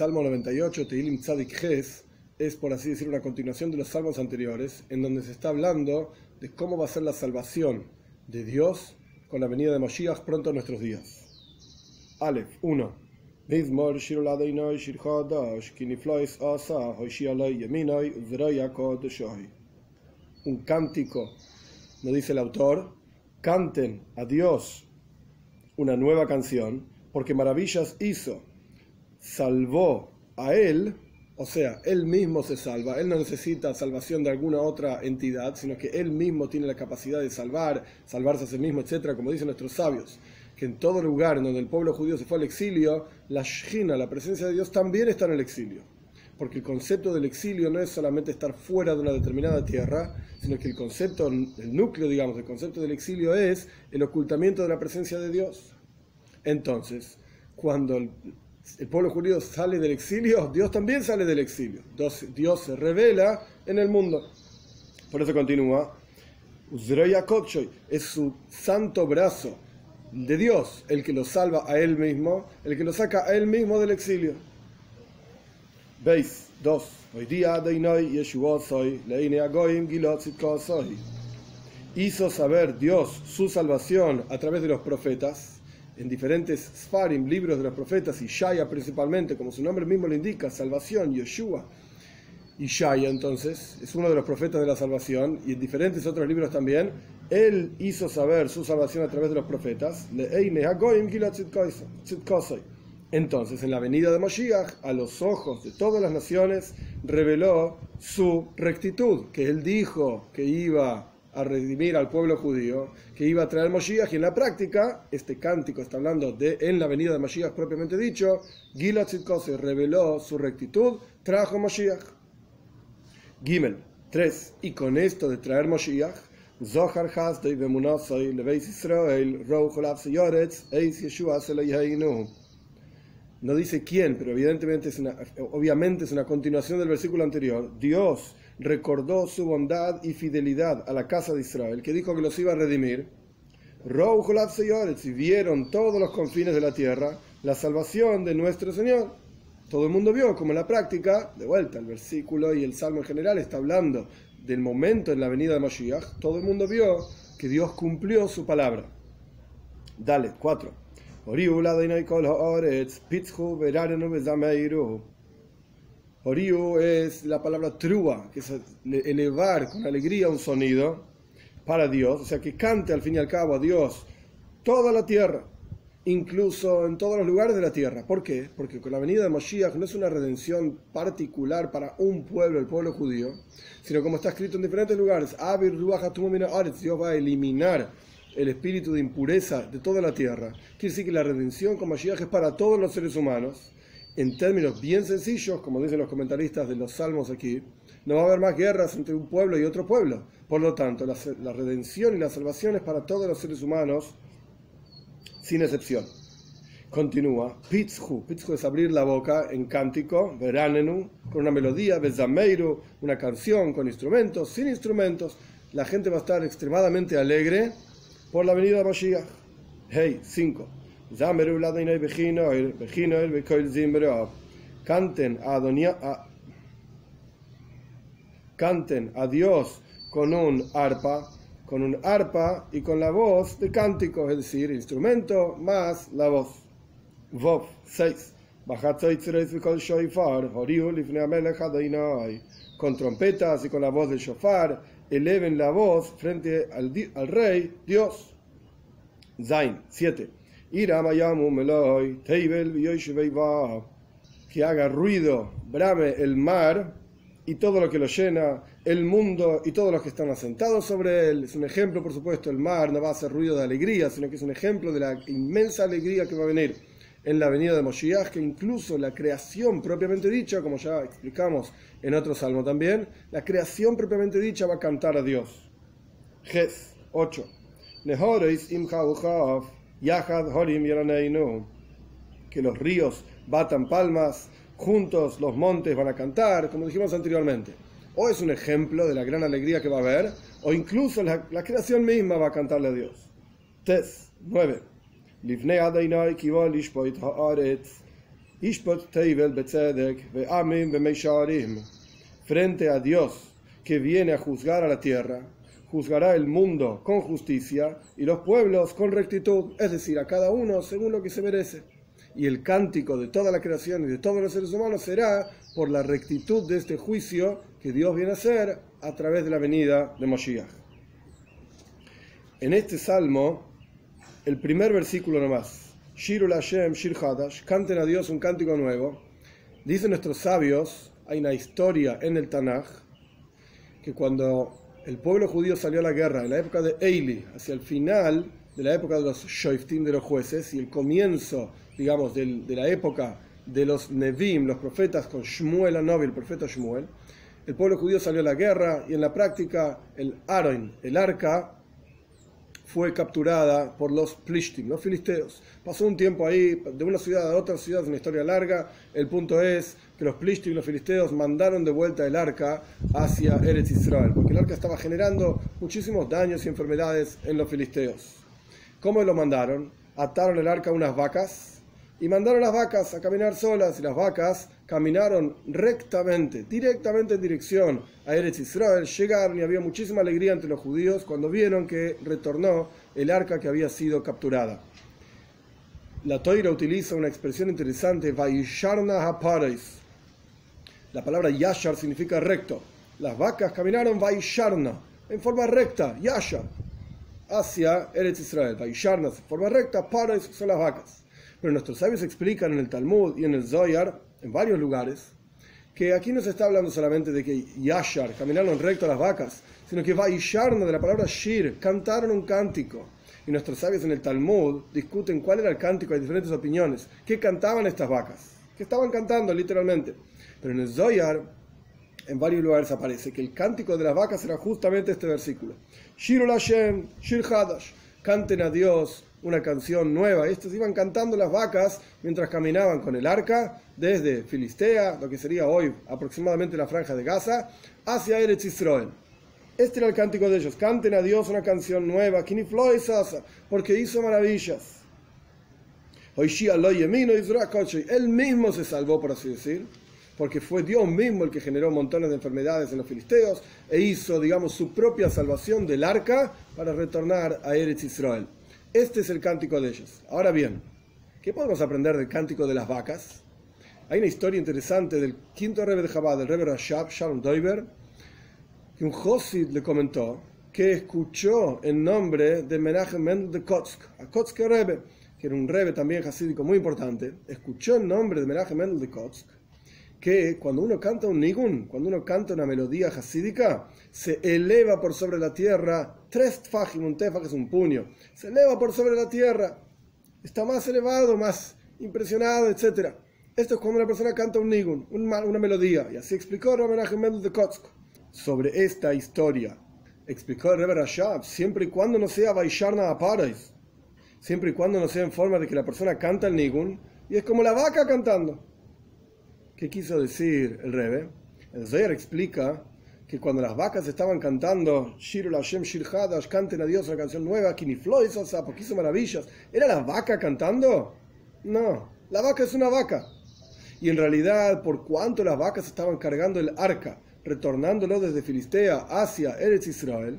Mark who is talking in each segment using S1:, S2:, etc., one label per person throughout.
S1: Salmo 98, Teilim Tzadik Ches, es por así decir una continuación de los salmos anteriores, en donde se está hablando de cómo va a ser la salvación de Dios con la venida de Moshiach pronto en nuestros días. Aleph 1. Un cántico, nos dice el autor, canten a Dios una nueva canción, porque maravillas hizo, salvó a Él, o sea, Él mismo se salva, Él no necesita salvación de alguna otra entidad, sino que Él mismo tiene la capacidad de salvar, salvarse a sí mismo, etc., como dicen nuestros sabios, que en todo lugar donde el pueblo judío se fue al exilio, la Shina, la presencia de Dios, también está en el exilio. Porque el concepto del exilio no es solamente estar fuera de una determinada tierra, sino que el concepto, el núcleo, digamos, el concepto del exilio es el ocultamiento de la presencia de Dios. Entonces, cuando el, pueblo judío sale del exilio, Dios también sale del exilio. Dios, se revela en el mundo. Por eso continúa. Es su santo brazo de Dios el que lo salva a él mismo, el que lo saca a él mismo del exilio. Veis, dos. Hoy día. Hizo saber Dios su salvación a través de los profetas en diferentes Sfarim, libros de los profetas, y Shaya principalmente, como su nombre mismo lo indica, salvación, Yeshua. Y Shaya entonces es uno de los profetas de la salvación, y en diferentes otros libros también, él hizo saber su salvación a través de los profetas. Entonces, en la venida de Moshiach, a los ojos de todas las naciones, reveló su rectitud, que él dijo que iba a redimir al pueblo judío, que iba a traer Moshiach, y en la práctica, este cántico está hablando de en la venida de Moshiach propiamente dicho, Gilad se reveló su rectitud, trajo Moshiach. Gimel 3. Y con esto de traer Moshiach, Zohar Hasdei Bemunasai Leveis Israel, Yoretz, Eis Yeshua No dice quién, pero evidentemente es una, obviamente es una continuación del versículo anterior. Dios recordó su bondad y fidelidad a la casa de Israel, que dijo que los iba a redimir, y vieron todos los confines de la tierra la salvación de nuestro Señor. Todo el mundo vio como en la práctica, de vuelta, el versículo y el salmo en general está hablando del momento en la venida de Mashiach, todo el mundo vio que Dios cumplió su palabra. Dale, 4. Oriu es la palabra trua, que es elevar con alegría un sonido para Dios, o sea, que cante al fin y al cabo a Dios toda la tierra, incluso en todos los lugares de la tierra. ¿Por qué? Porque con la venida de Moshiach no es una redención particular para un pueblo, el pueblo judío, sino como está escrito en diferentes lugares, Dios va a eliminar el espíritu de impureza de toda la tierra. Quiere decir que la redención con Moshiach es para todos los seres humanos en términos bien sencillos, como dicen los comentaristas de los salmos aquí, no va a haber más guerras entre un pueblo y otro pueblo. Por lo tanto, la, redención y la salvación es para todos los seres humanos, sin excepción. Continúa, Pitzhu, Pitzhu es abrir la boca en cántico, veranenu, con una melodía, bezameiru, una canción con instrumentos, sin instrumentos. La gente va a estar extremadamente alegre por la venida de Mashiach. Hey, 5. Canten a, canten a Dios con un arpa, con un arpa y con la voz de cántico, es decir, instrumento más la voz. Vov 6. Con trompetas y con la voz del shofar, eleven la voz frente al, al rey Dios. Zain 7 que haga ruido, brame el mar y todo lo que lo llena, el mundo y todos los que están asentados sobre él. Es un ejemplo, por supuesto, el mar no va a hacer ruido de alegría, sino que es un ejemplo de la inmensa alegría que va a venir en la venida de Moshiach, que incluso la creación propiamente dicha, como ya explicamos en otro salmo también, la creación propiamente dicha va a cantar a Dios. Ges 8. Yahad que los ríos batan palmas, juntos los montes van a cantar, como dijimos anteriormente. O es un ejemplo de la gran alegría que va a haber, o incluso la, creación misma va a cantarle a Dios. Tes 9. Ishpot Teivel Betzedek Ve'amim Ve'meisharim. Frente a Dios que viene a juzgar a la tierra, juzgará el mundo con justicia y los pueblos con rectitud, es decir, a cada uno según lo que se merece. Y el cántico de toda la creación y de todos los seres humanos será por la rectitud de este juicio que Dios viene a hacer a través de la venida de Moshiach. En este salmo, el primer versículo nomás, Shirul Hashem, Shir Hadash, canten a Dios un cántico nuevo. Dicen nuestros sabios, hay una historia en el Tanaj, que cuando el pueblo judío salió a la guerra en la época de Eili, hacia el final de la época de los Shoiftim, de los jueces, y el comienzo, digamos, de la época de los Nevim, los profetas, con Shmuel Anobi, el profeta Shmuel, el pueblo judío salió a la guerra y en la práctica el Aron, el arca, fue capturada por los Plishtim, los filisteos. Pasó un tiempo ahí, de una ciudad a otra ciudad, es una historia larga. El punto es que los Plishtim, los filisteos, mandaron de vuelta el arca hacia Eretz Israel, porque el arca estaba generando muchísimos daños y enfermedades en los filisteos. ¿Cómo lo mandaron? Ataron el arca a unas vacas y mandaron las vacas a caminar solas y las vacas caminaron rectamente, directamente en dirección a Eretz Israel, llegaron y había muchísima alegría entre los judíos cuando vieron que retornó el arca que había sido capturada. La Toira utiliza una expresión interesante, Vaisharna Haparais. La palabra Yashar significa recto. Las vacas caminaron Vaisharna, en forma recta, Yashar, hacia Eretz Israel. Vaisharna, en forma recta, Parais son las vacas. Pero nuestros sabios explican en el Talmud y en el Zoyar, en varios lugares, que aquí no se está hablando solamente de que Yashar caminaron recto las vacas, sino que Vaisharna, de la palabra Shir, cantaron un cántico. Y nuestros sabios en el Talmud discuten cuál era el cántico, hay diferentes opiniones. ¿Qué cantaban estas vacas? Que estaban cantando literalmente. Pero en el Zoyar, en varios lugares aparece que el cántico de las vacas era justamente este versículo. Shirul Hashem, Shir Hadash. Canten a Dios una canción nueva. Estos iban cantando las vacas mientras caminaban con el arca desde Filistea, lo que sería hoy aproximadamente la franja de Gaza, hacia Eretz Israel. Este era el cántico de ellos. Canten a Dios una canción nueva, porque hizo maravillas. Él mismo se salvó, por así decir, porque fue Dios mismo el que generó montones de enfermedades en los filisteos e hizo, digamos, su propia salvación del arca para retornar a Eretz Israel. Este es el cántico de ellos. Ahora bien, ¿qué podemos aprender del cántico de las vacas? Hay una historia interesante del quinto rebe de Jabal, del rebe Rashab, Sharon Doiber, que un Josid le comentó que escuchó en nombre de Menachem Mendel de Kotsk, a Kotsk Rebbe, que era un rebe también hasídico muy importante, escuchó en nombre de Menachem Mendel de Kotsk que cuando uno canta un nigun, cuando uno canta una melodía hasídica, se eleva por sobre la tierra, tres tfajim, un tefaj es un puño, se eleva por sobre la tierra, está más elevado, más impresionado, etc. Esto es cuando una persona canta un nigun, una, melodía, y así explicó Rabbi Mendel de Kotsk sobre esta historia. Explicó el Rebbe Rashab, siempre y cuando no sea Vaisharna Aparais, siempre y cuando no sea en forma de que la persona canta el nigun, y es como la vaca cantando. ¿Qué quiso decir el Rebe? El Zohar explica que cuando las vacas estaban cantando Shirul Hashem Shir Hadash, canten a Dios una canción nueva, Kinifloisosa, porque hizo maravillas, ¿era la vaca cantando? No, la vaca es una vaca. Y en realidad, por cuanto las vacas estaban cargando el arca, retornándolo desde Filistea hacia Eretz Israel,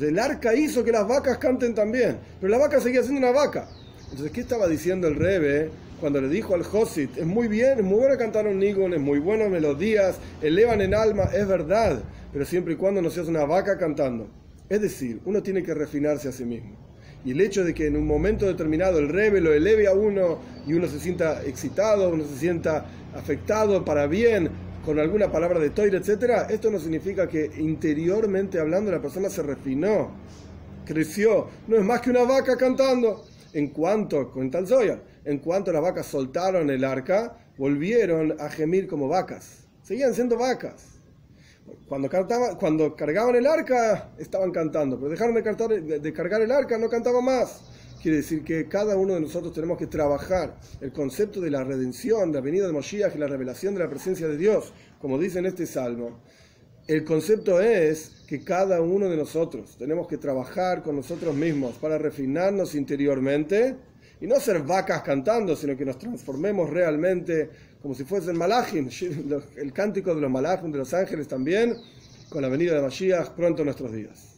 S1: el arca hizo que las vacas canten también, pero la vaca seguía siendo una vaca. Entonces, ¿qué estaba diciendo el Rebe cuando le dijo al Josit? Es muy bien, es muy bueno cantar un nigun, es muy buenas melodías, elevan en alma, es verdad, pero siempre y cuando no seas una vaca cantando. Es decir, uno tiene que refinarse a sí mismo. Y el hecho de que en un momento determinado el Rebe lo eleve a uno y uno se sienta excitado, uno se sienta afectado para bien con alguna palabra de toire, etc., esto no significa que interiormente hablando la persona se refinó, creció. No es más que una vaca cantando en cuanto, cuenta el Zoya, en cuanto las vacas soltaron el arca, volvieron a gemir como vacas. Seguían siendo vacas. Cuando, cuando cargaban el arca, estaban cantando, pero dejaron de, de cargar el arca, no cantaban más. Quiere decir que cada uno de nosotros tenemos que trabajar el concepto de la redención, de la venida de Moshiach y la revelación de la presencia de Dios, como dice en este salmo. El concepto es que cada uno de nosotros tenemos que trabajar con nosotros mismos para refinarnos interiormente y no ser vacas cantando, sino que nos transformemos realmente como si fuesen malachim, el cántico de los malachim, de los ángeles también, con la venida de Mashiach pronto en nuestros días.